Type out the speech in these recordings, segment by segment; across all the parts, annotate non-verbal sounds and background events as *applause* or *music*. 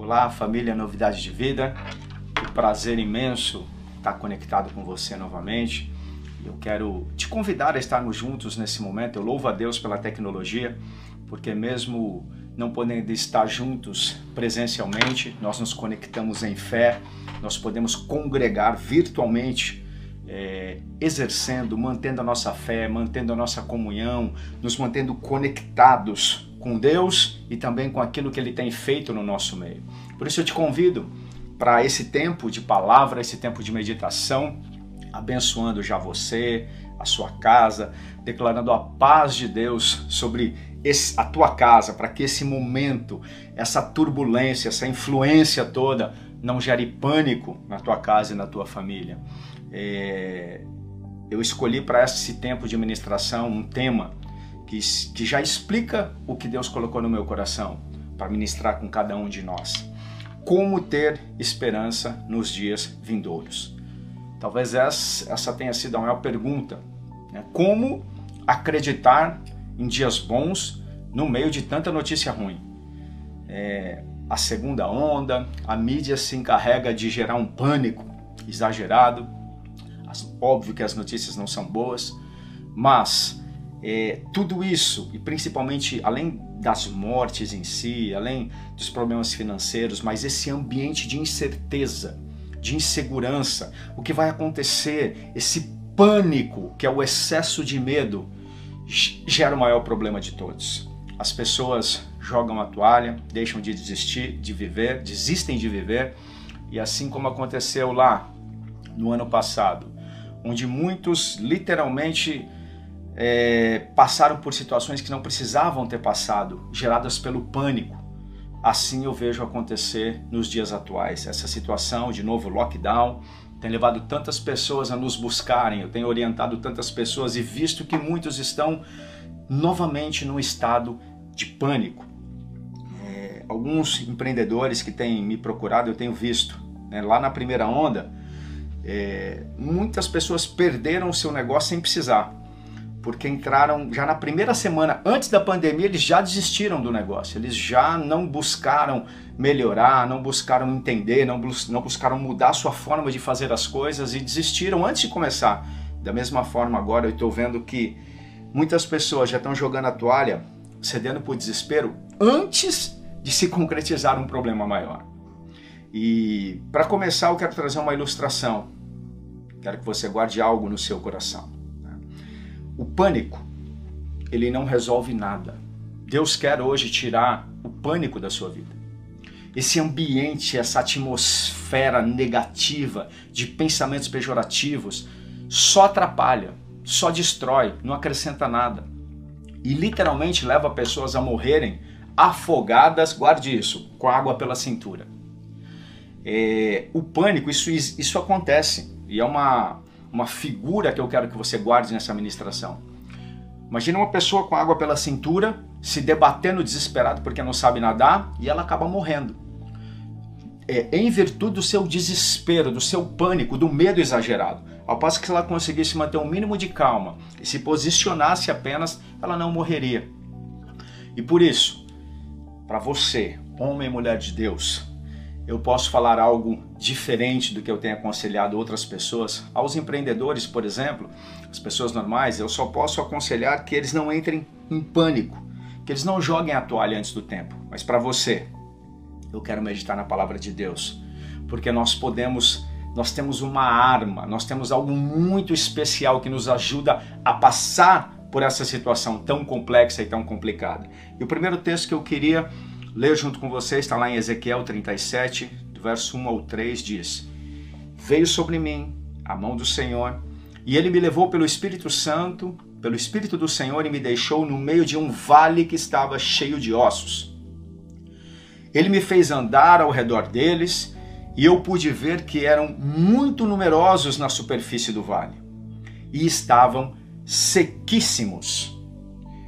Olá, família Novidade de Vida. Que prazer imenso estar conectado com você novamente. Eu quero te convidar a estarmos juntos nesse momento. Eu louvo a Deus pela tecnologia, porque mesmo não podendo estar juntos presencialmente, nós nos conectamos em fé, nós podemos congregar virtualmente, é, exercendo, mantendo a nossa fé, mantendo a nossa comunhão, nos mantendo conectados com Deus e também com aquilo que Ele tem feito no nosso meio. Por isso eu te convido para esse tempo de palavra, esse tempo de meditação, abençoando já você, a sua casa, declarando a paz de Deus sobre esse, a tua casa, para que esse momento, essa turbulência, essa influência toda não gere pânico na tua casa e na tua família. É, eu escolhi para esse tempo de ministração um tema que, que já explica o que Deus colocou no meu coração para ministrar com cada um de nós. Como ter esperança nos dias vindouros. Talvez essa, tenha sido a maior pergunta. Né? Como acreditar em dias bons no meio de tanta notícia ruim? É, a segunda onda, a mídia se encarrega de gerar um pânico exagerado. Óbvio que as notícias não são boas, mas é, tudo isso, e principalmente além das mortes em si, além dos problemas financeiros, mas esse ambiente de incerteza, de insegurança, o que vai acontecer, esse pânico, que é o excesso de medo, gera o maior problema de todos. As pessoas jogam a toalha, deixam de desistir de viver, desistem de viver, e assim como aconteceu lá no ano passado, onde muitos literalmente é, passaram por situações que não precisavam ter passado, geradas pelo pânico. Assim eu vejo acontecer nos dias atuais. Essa situação, de novo, lockdown, tem levado tantas pessoas a nos buscarem, eu tenho orientado tantas pessoas e visto que muitos estão novamente num estado de pânico alguns empreendedores que têm me procurado, eu tenho visto. Né? Lá na primeira onda, é, muitas pessoas perderam o seu negócio sem precisar. Porque entraram já na primeira semana, antes da pandemia, eles já desistiram do negócio. Eles já não buscaram melhorar, não buscaram entender, não, bus não buscaram mudar sua forma de fazer as coisas e desistiram antes de começar. Da mesma forma, agora eu estou vendo que muitas pessoas já estão jogando a toalha, cedendo por desespero, antes de se concretizar um problema maior. E para começar, eu quero trazer uma ilustração. Quero que você guarde algo no seu coração. O pânico, ele não resolve nada. Deus quer hoje tirar o pânico da sua vida. Esse ambiente, essa atmosfera negativa de pensamentos pejorativos só atrapalha, só destrói, não acrescenta nada. E literalmente leva pessoas a morrerem afogadas, guarde isso, com água pela cintura. É, o pânico, isso, isso acontece e é uma, uma figura que eu quero que você guarde nessa ministração. Imagina uma pessoa com água pela cintura, se debatendo desesperado porque não sabe nadar e ela acaba morrendo. É, em virtude do seu desespero, do seu pânico, do medo exagerado. Ao passo que se ela conseguisse manter um mínimo de calma e se posicionasse apenas, ela não morreria. E por isso, para você, homem e mulher de Deus, eu posso falar algo diferente do que eu tenho aconselhado outras pessoas. Aos empreendedores, por exemplo, as pessoas normais, eu só posso aconselhar que eles não entrem em pânico, que eles não joguem a toalha antes do tempo. Mas para você, eu quero meditar na palavra de Deus, porque nós podemos, nós temos uma arma, nós temos algo muito especial que nos ajuda a passar por essa situação tão complexa e tão complicada. E o primeiro texto que eu queria ler junto com vocês está lá em Ezequiel 37, do verso 1 ao 3, diz: Veio sobre mim a mão do Senhor, e ele me levou pelo Espírito Santo, pelo Espírito do Senhor, e me deixou no meio de um vale que estava cheio de ossos. Ele me fez andar ao redor deles, e eu pude ver que eram muito numerosos na superfície do vale, e estavam sequíssimos.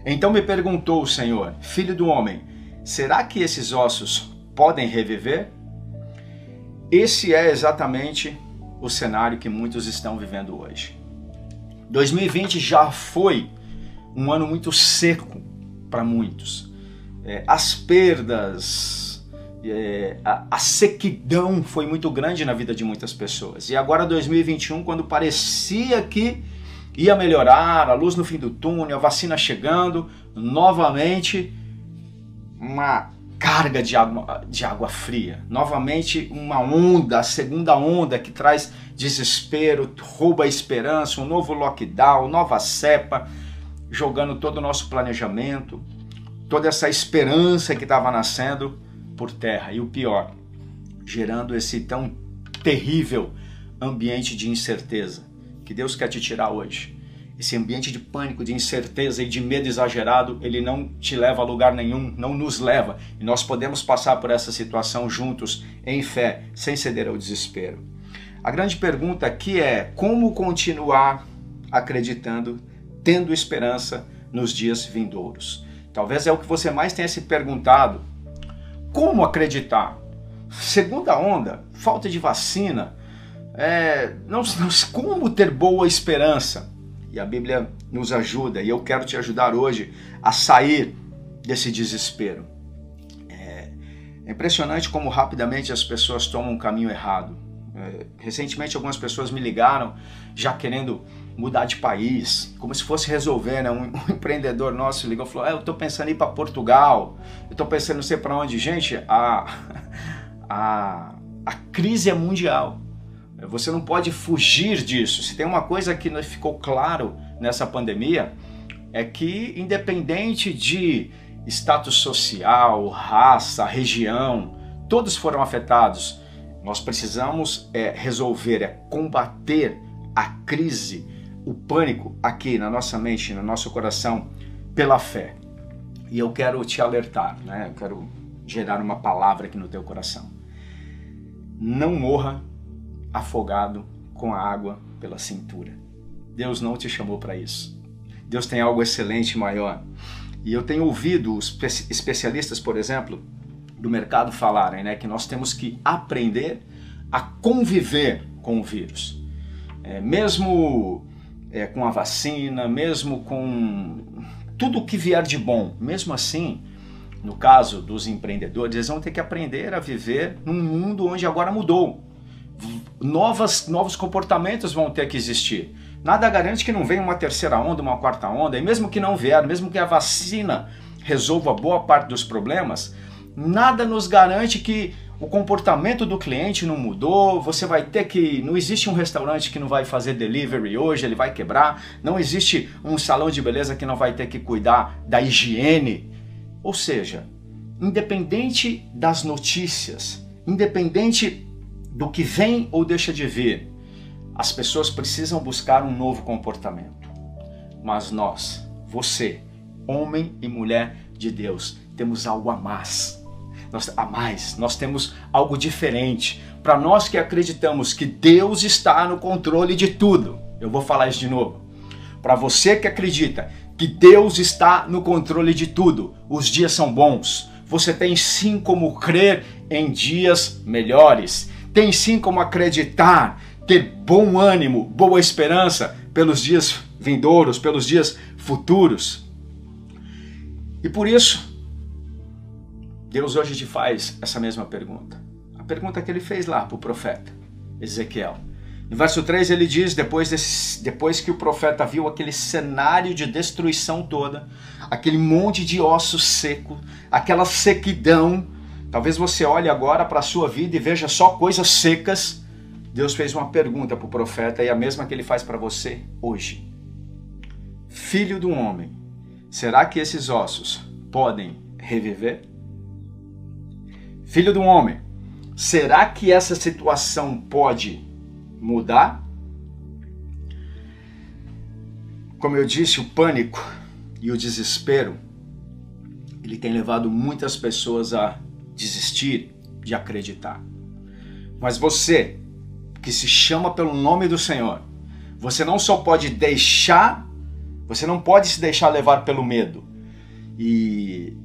Então me perguntou o Senhor, filho do homem, será que esses ossos podem reviver? Esse é exatamente o cenário que muitos estão vivendo hoje. 2020 já foi um ano muito seco para muitos. É, as perdas é, a, a, sequidão foi muito grande na vida de muitas pessoas. E agora 2021, quando parecia que ia melhorar, a luz no fim do túnel, a vacina chegando, novamente uma carga de água, de água fria. Novamente uma onda, a segunda onda que traz desespero, rouba a esperança, um novo lockdown, nova cepa, jogando todo o nosso planejamento, toda essa esperança que estava nascendo por terra. E o pior, gerando esse tão terrível ambiente de incerteza que Deus quer te tirar hoje. Esse ambiente de pânico, de incerteza e de medo exagerado, ele não te leva a lugar nenhum, não nos leva. E nós podemos passar por essa situação juntos, em fé, sem ceder ao desespero. A grande pergunta aqui é como continuar acreditando, tendo esperança nos dias vindouros. Talvez é o que você mais tenha se perguntado como acreditar? Segunda onda, falta de vacina, é, não, não, como ter boa esperança? E a Bíblia nos ajuda, e eu quero te ajudar hoje a sair desse desespero. É, é impressionante como rapidamente as pessoas tomam um caminho errado. É, recentemente algumas pessoas me ligaram já querendo mudar de país, como se fosse resolver, né? Um, *laughs* um empreendedor nosso ligou e falou: é, eu estou pensando em ir para Portugal, eu estou pensando não sei para onde. Gente, a, *laughs* a, a crise é mundial. Você não pode fugir disso. Se tem uma coisa que ficou claro nessa pandemia, é que independente de status social, raça, região, todos foram afetados. Nós precisamos é, resolver, é combater a crise o pânico aqui na nossa mente, no nosso coração, pela fé. E eu quero te alertar, né? Eu quero gerar uma palavra aqui no teu coração. Não morra afogado com a água pela cintura. Deus não te chamou para isso. Deus tem algo excelente maior. E eu tenho ouvido os especialistas, por exemplo, do mercado falarem, né, que nós temos que aprender a conviver com o vírus. É, mesmo é, com a vacina, mesmo com tudo que vier de bom, mesmo assim, no caso dos empreendedores, eles vão ter que aprender a viver num mundo onde agora mudou. Novas, novos comportamentos vão ter que existir. Nada garante que não venha uma terceira onda, uma quarta onda, e mesmo que não vier, mesmo que a vacina resolva boa parte dos problemas, nada nos garante que o comportamento do cliente não mudou, você vai ter que. Não existe um restaurante que não vai fazer delivery hoje, ele vai quebrar. Não existe um salão de beleza que não vai ter que cuidar da higiene. Ou seja, independente das notícias, independente do que vem ou deixa de vir, as pessoas precisam buscar um novo comportamento. Mas nós, você, homem e mulher de Deus, temos algo a mais nós, a mais, nós temos algo diferente. Para nós que acreditamos que Deus está no controle de tudo, eu vou falar isso de novo. Para você que acredita que Deus está no controle de tudo, os dias são bons. Você tem sim como crer em dias melhores. Tem sim como acreditar, ter bom ânimo, boa esperança pelos dias vindouros, pelos dias futuros. E por isso, Deus hoje te faz essa mesma pergunta. A pergunta que ele fez lá para o profeta Ezequiel. No verso 3 ele diz: depois, desse, depois que o profeta viu aquele cenário de destruição toda, aquele monte de ossos seco, aquela sequidão, talvez você olhe agora para a sua vida e veja só coisas secas. Deus fez uma pergunta para o profeta e a mesma que ele faz para você hoje. Filho do homem, será que esses ossos podem reviver? Filho do homem, será que essa situação pode mudar? Como eu disse, o pânico e o desespero, ele tem levado muitas pessoas a desistir de acreditar. Mas você, que se chama pelo nome do Senhor, você não só pode deixar, você não pode se deixar levar pelo medo. E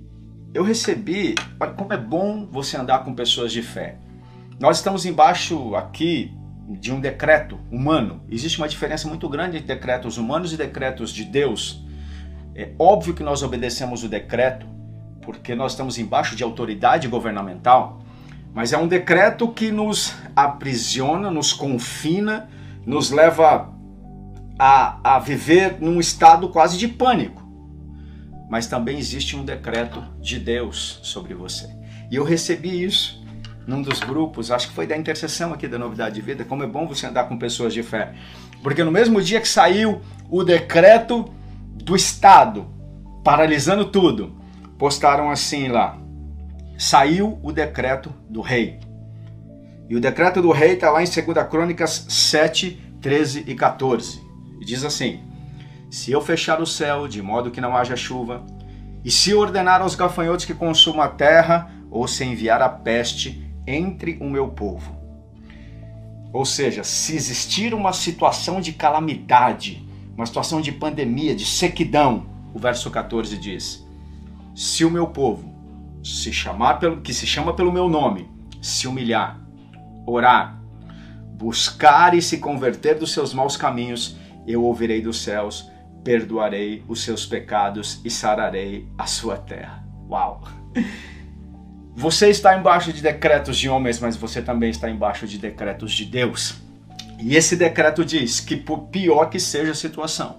eu recebi, olha como é bom você andar com pessoas de fé. Nós estamos embaixo aqui de um decreto humano. Existe uma diferença muito grande entre decretos humanos e decretos de Deus. É óbvio que nós obedecemos o decreto porque nós estamos embaixo de autoridade governamental, mas é um decreto que nos aprisiona, nos confina, nos leva a, a viver num estado quase de pânico. Mas também existe um decreto de Deus sobre você. E eu recebi isso num dos grupos, acho que foi da intercessão aqui da Novidade de Vida, como é bom você andar com pessoas de fé. Porque no mesmo dia que saiu o decreto do Estado, paralisando tudo, postaram assim lá: saiu o decreto do rei. E o decreto do rei está lá em 2 Crônicas 7, 13 e 14. E diz assim: Se eu fechar o céu de modo que não haja chuva, e se ordenar aos gafanhotos que consumam a terra, ou se enviar a peste entre o meu povo. Ou seja, se existir uma situação de calamidade, uma situação de pandemia, de sequidão, o verso 14 diz: Se o meu povo se chamar pelo que se chama pelo meu nome, se humilhar, orar, buscar e se converter dos seus maus caminhos, eu ouvirei dos céus, perdoarei os seus pecados e sararei a sua terra. Uau! Você está embaixo de decretos de homens, mas você também está embaixo de decretos de Deus. E esse decreto diz que, por pior que seja a situação,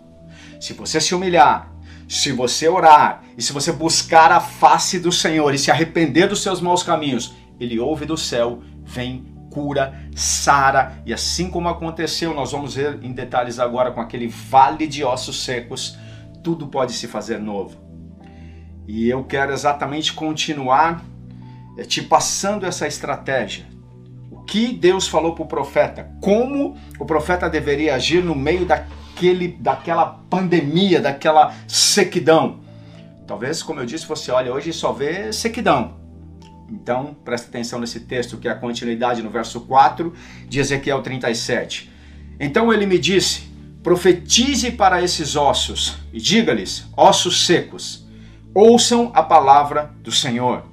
se você se humilhar, se você orar e se você buscar a face do Senhor e se arrepender dos seus maus caminhos, ele ouve do céu, vem, cura, sara, e assim como aconteceu, nós vamos ver em detalhes agora com aquele vale de ossos secos, tudo pode se fazer novo. E eu quero exatamente continuar é, te passando essa estratégia. O que Deus falou para o profeta? Como o profeta deveria agir no meio daquele, daquela pandemia, daquela sequidão? Talvez, como eu disse, você olha hoje e só vê sequidão. Então, preste atenção nesse texto que é a continuidade no verso 4 de Ezequiel 37. Então ele me disse: Profetize para esses ossos e diga-lhes, ossos secos, ouçam a palavra do Senhor.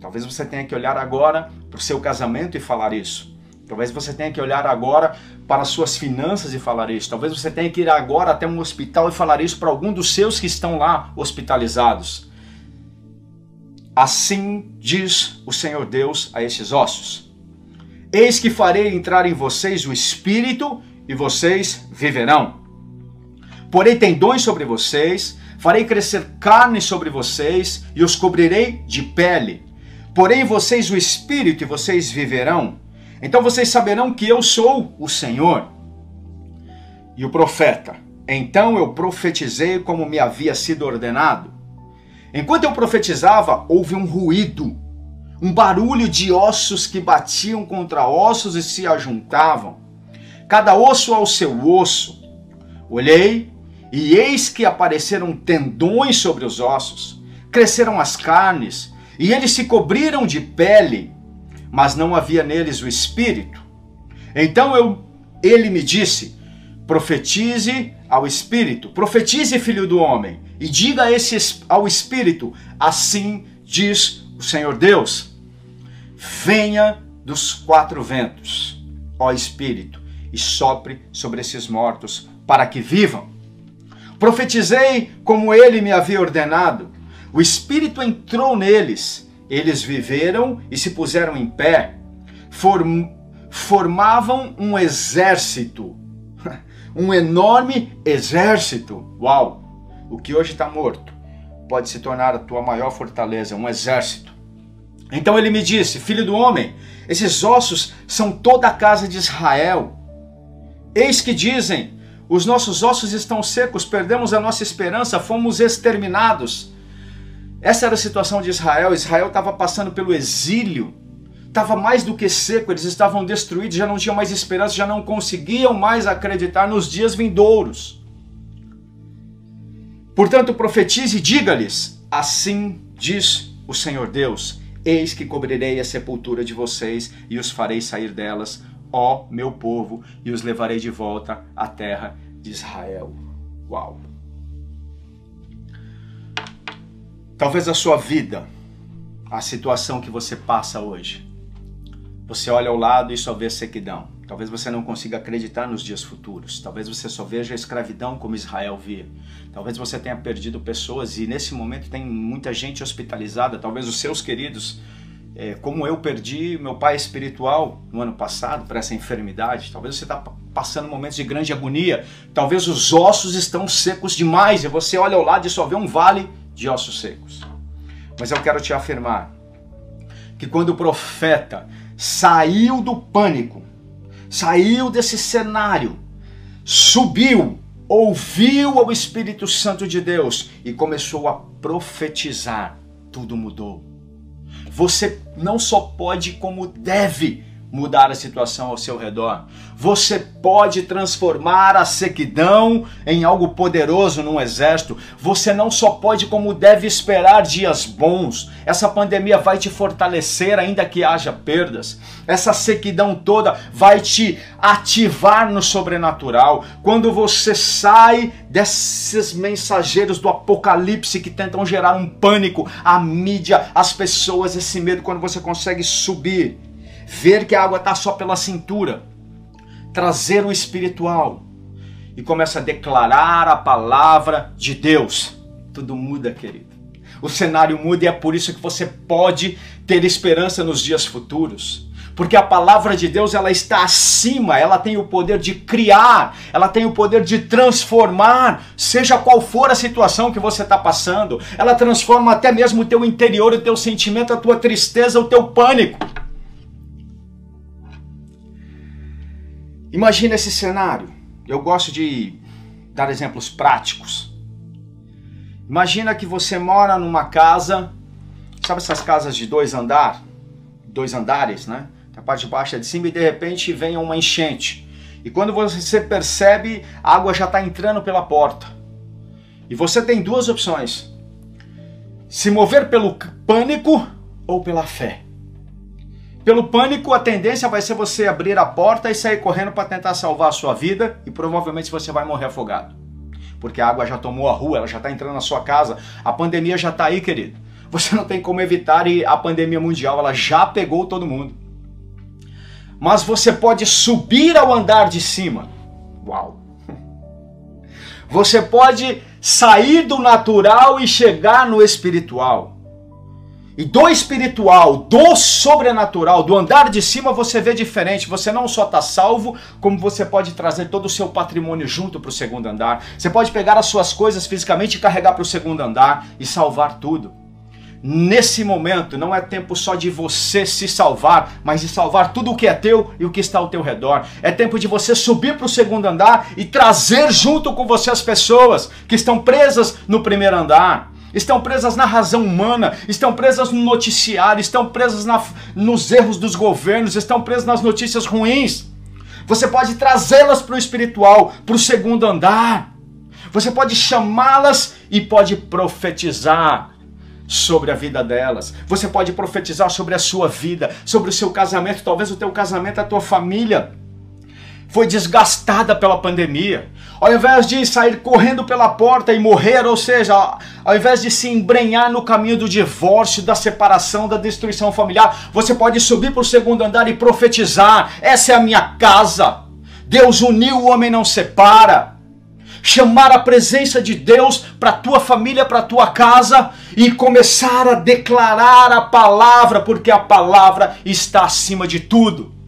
Talvez você tenha que olhar agora para o seu casamento e falar isso. Talvez você tenha que olhar agora para as suas finanças e falar isso. Talvez você tenha que ir agora até um hospital e falar isso para algum dos seus que estão lá hospitalizados. Assim diz o Senhor Deus a esses ossos: Eis que farei entrar em vocês o espírito e vocês viverão. Porei tendões sobre vocês, farei crescer carne sobre vocês e os cobrirei de pele Porém, vocês o espírito e vocês viverão. Então vocês saberão que eu sou o Senhor. E o profeta: Então eu profetizei como me havia sido ordenado. Enquanto eu profetizava, houve um ruído, um barulho de ossos que batiam contra ossos e se ajuntavam, cada osso ao seu osso. Olhei e eis que apareceram tendões sobre os ossos, cresceram as carnes e eles se cobriram de pele, mas não havia neles o espírito. Então eu, ele me disse: profetize ao espírito, profetize, filho do homem, e diga a esse, ao espírito: assim diz o Senhor Deus: venha dos quatro ventos, ó espírito, e sopre sobre esses mortos, para que vivam. Profetizei como ele me havia ordenado o Espírito entrou neles, eles viveram e se puseram em pé, form, formavam um exército, *laughs* um enorme exército. Uau! O que hoje está morto pode se tornar a tua maior fortaleza, um exército. Então ele me disse: Filho do homem, esses ossos são toda a casa de Israel. Eis que dizem: Os nossos ossos estão secos, perdemos a nossa esperança, fomos exterminados. Essa era a situação de Israel. Israel estava passando pelo exílio, estava mais do que seco, eles estavam destruídos, já não tinham mais esperança, já não conseguiam mais acreditar nos dias vindouros. Portanto, profetize e diga-lhes: Assim diz o Senhor Deus: Eis que cobrirei a sepultura de vocês e os farei sair delas, ó meu povo, e os levarei de volta à terra de Israel. Uau! Talvez a sua vida, a situação que você passa hoje, você olha ao lado e só vê sequidão. Talvez você não consiga acreditar nos dias futuros. Talvez você só veja a escravidão como Israel via. Talvez você tenha perdido pessoas e nesse momento tem muita gente hospitalizada. Talvez os seus queridos é, como eu perdi meu pai espiritual no ano passado por essa enfermidade. Talvez você está passando momentos de grande agonia. Talvez os ossos estão secos demais e você olha ao lado e só vê um vale de ossos secos. Mas eu quero te afirmar que quando o profeta saiu do pânico, saiu desse cenário, subiu, ouviu ao Espírito Santo de Deus e começou a profetizar, tudo mudou. Você não só pode, como deve mudar a situação ao seu redor. Você pode transformar a sequidão em algo poderoso num exército. Você não só pode, como deve esperar dias bons. Essa pandemia vai te fortalecer, ainda que haja perdas. Essa sequidão toda vai te ativar no sobrenatural. Quando você sai desses mensageiros do apocalipse que tentam gerar um pânico, a mídia, as pessoas, esse medo, quando você consegue subir ver que a água está só pela cintura, trazer o espiritual e começa a declarar a palavra de Deus. Tudo muda, querido. O cenário muda e é por isso que você pode ter esperança nos dias futuros. Porque a palavra de Deus ela está acima, ela tem o poder de criar, ela tem o poder de transformar, seja qual for a situação que você está passando, ela transforma até mesmo o teu interior, o teu sentimento, a tua tristeza, o teu pânico. Imagina esse cenário. Eu gosto de dar exemplos práticos. Imagina que você mora numa casa, sabe essas casas de dois andar, dois andares, né? A parte de baixo é de cima e de repente vem uma enchente. E quando você percebe, a água já está entrando pela porta. E você tem duas opções: se mover pelo pânico ou pela fé. Pelo pânico, a tendência vai ser você abrir a porta e sair correndo para tentar salvar a sua vida e provavelmente você vai morrer afogado. Porque a água já tomou a rua, ela já está entrando na sua casa, a pandemia já está aí, querido. Você não tem como evitar e a pandemia mundial, ela já pegou todo mundo. Mas você pode subir ao andar de cima. Uau! Você pode sair do natural e chegar no espiritual. E do espiritual, do sobrenatural, do andar de cima, você vê diferente. Você não só está salvo, como você pode trazer todo o seu patrimônio junto para o segundo andar. Você pode pegar as suas coisas fisicamente e carregar para o segundo andar e salvar tudo. Nesse momento, não é tempo só de você se salvar, mas de salvar tudo o que é teu e o que está ao teu redor. É tempo de você subir para o segundo andar e trazer junto com você as pessoas que estão presas no primeiro andar estão presas na razão humana, estão presas no noticiário, estão presas na, nos erros dos governos, estão presas nas notícias ruins. Você pode trazê-las para o espiritual, para o segundo andar. Você pode chamá-las e pode profetizar sobre a vida delas. Você pode profetizar sobre a sua vida, sobre o seu casamento, talvez o teu casamento, a tua família foi desgastada pela pandemia. Ao invés de sair correndo pela porta e morrer, ou seja, ao invés de se embrenhar no caminho do divórcio, da separação, da destruição familiar, você pode subir para o segundo andar e profetizar: essa é a minha casa. Deus uniu, o homem não separa. Chamar a presença de Deus para tua família, para tua casa e começar a declarar a palavra, porque a palavra está acima de tudo.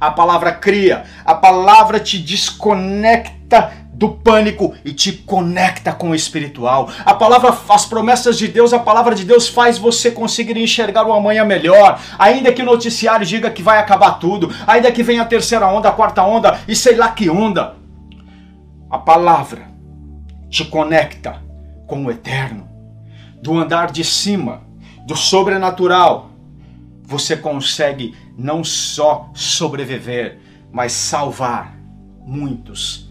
A palavra cria, a palavra te desconecta do pânico e te conecta com o espiritual. A palavra, as promessas de Deus, a palavra de Deus faz você conseguir enxergar o amanhã melhor. Ainda que o noticiário diga que vai acabar tudo, ainda que venha a terceira onda, a quarta onda e sei lá que onda. A palavra te conecta com o eterno, do andar de cima, do sobrenatural. Você consegue não só sobreviver, mas salvar muitos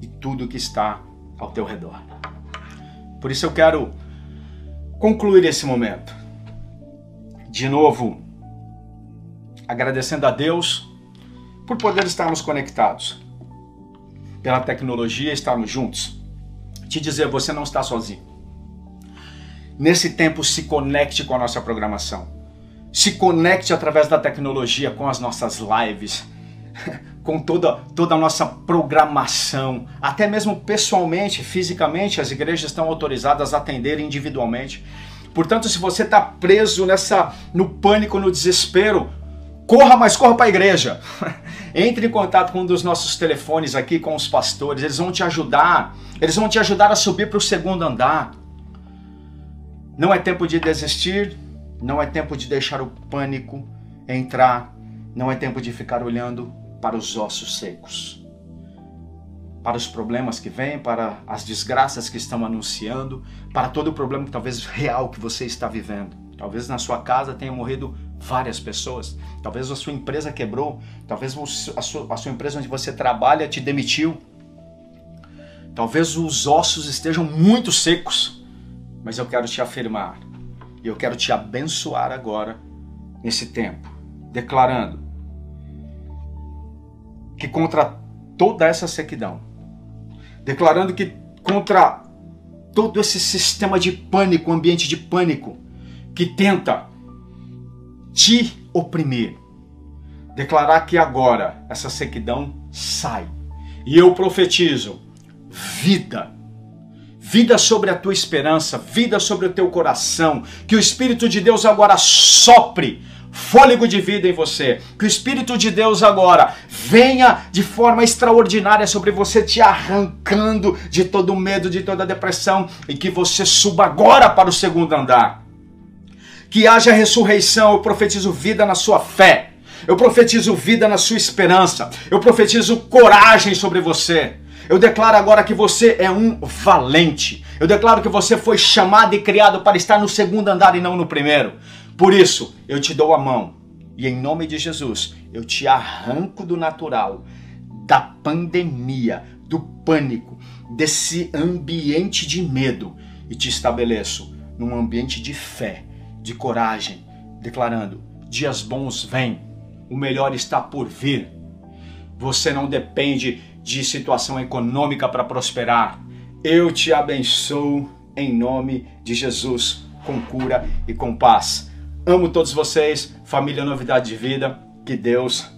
e tudo que está ao teu redor. Por isso eu quero concluir esse momento. De novo, agradecendo a Deus por poder estarmos conectados, pela tecnologia estarmos juntos. Te dizer, você não está sozinho. Nesse tempo, se conecte com a nossa programação se conecte através da tecnologia com as nossas lives, *laughs* com toda, toda a nossa programação, até mesmo pessoalmente, fisicamente, as igrejas estão autorizadas a atender individualmente. Portanto, se você está preso nessa no pânico, no desespero, corra, mas corra para a igreja. *laughs* Entre em contato com um dos nossos telefones aqui com os pastores, eles vão te ajudar. Eles vão te ajudar a subir para o segundo andar. Não é tempo de desistir, não é tempo de deixar o pânico entrar, não é tempo de ficar olhando para os ossos secos. Para os problemas que vêm, para as desgraças que estão anunciando, para todo o problema talvez real que você está vivendo. Talvez na sua casa tenham morrido várias pessoas, talvez a sua empresa quebrou, talvez a sua, a sua empresa onde você trabalha te demitiu, talvez os ossos estejam muito secos, mas eu quero te afirmar e eu quero te abençoar agora nesse tempo, declarando que contra toda essa sequidão, declarando que contra todo esse sistema de pânico, ambiente de pânico, que tenta te oprimir, declarar que agora essa sequidão sai. E eu profetizo vida. Vida sobre a tua esperança, vida sobre o teu coração, que o Espírito de Deus agora sopre fôlego de vida em você. Que o Espírito de Deus agora venha de forma extraordinária sobre você, te arrancando de todo medo, de toda depressão, e que você suba agora para o segundo andar. Que haja ressurreição, eu profetizo vida na sua fé. Eu profetizo vida na sua esperança. Eu profetizo coragem sobre você. Eu declaro agora que você é um valente. Eu declaro que você foi chamado e criado para estar no segundo andar e não no primeiro. Por isso, eu te dou a mão e em nome de Jesus, eu te arranco do natural, da pandemia, do pânico, desse ambiente de medo e te estabeleço num ambiente de fé, de coragem, declarando: dias bons vêm, o melhor está por vir. Você não depende de situação econômica para prosperar. Eu te abençoo em nome de Jesus, com cura e com paz. Amo todos vocês, família Novidade de Vida. Que Deus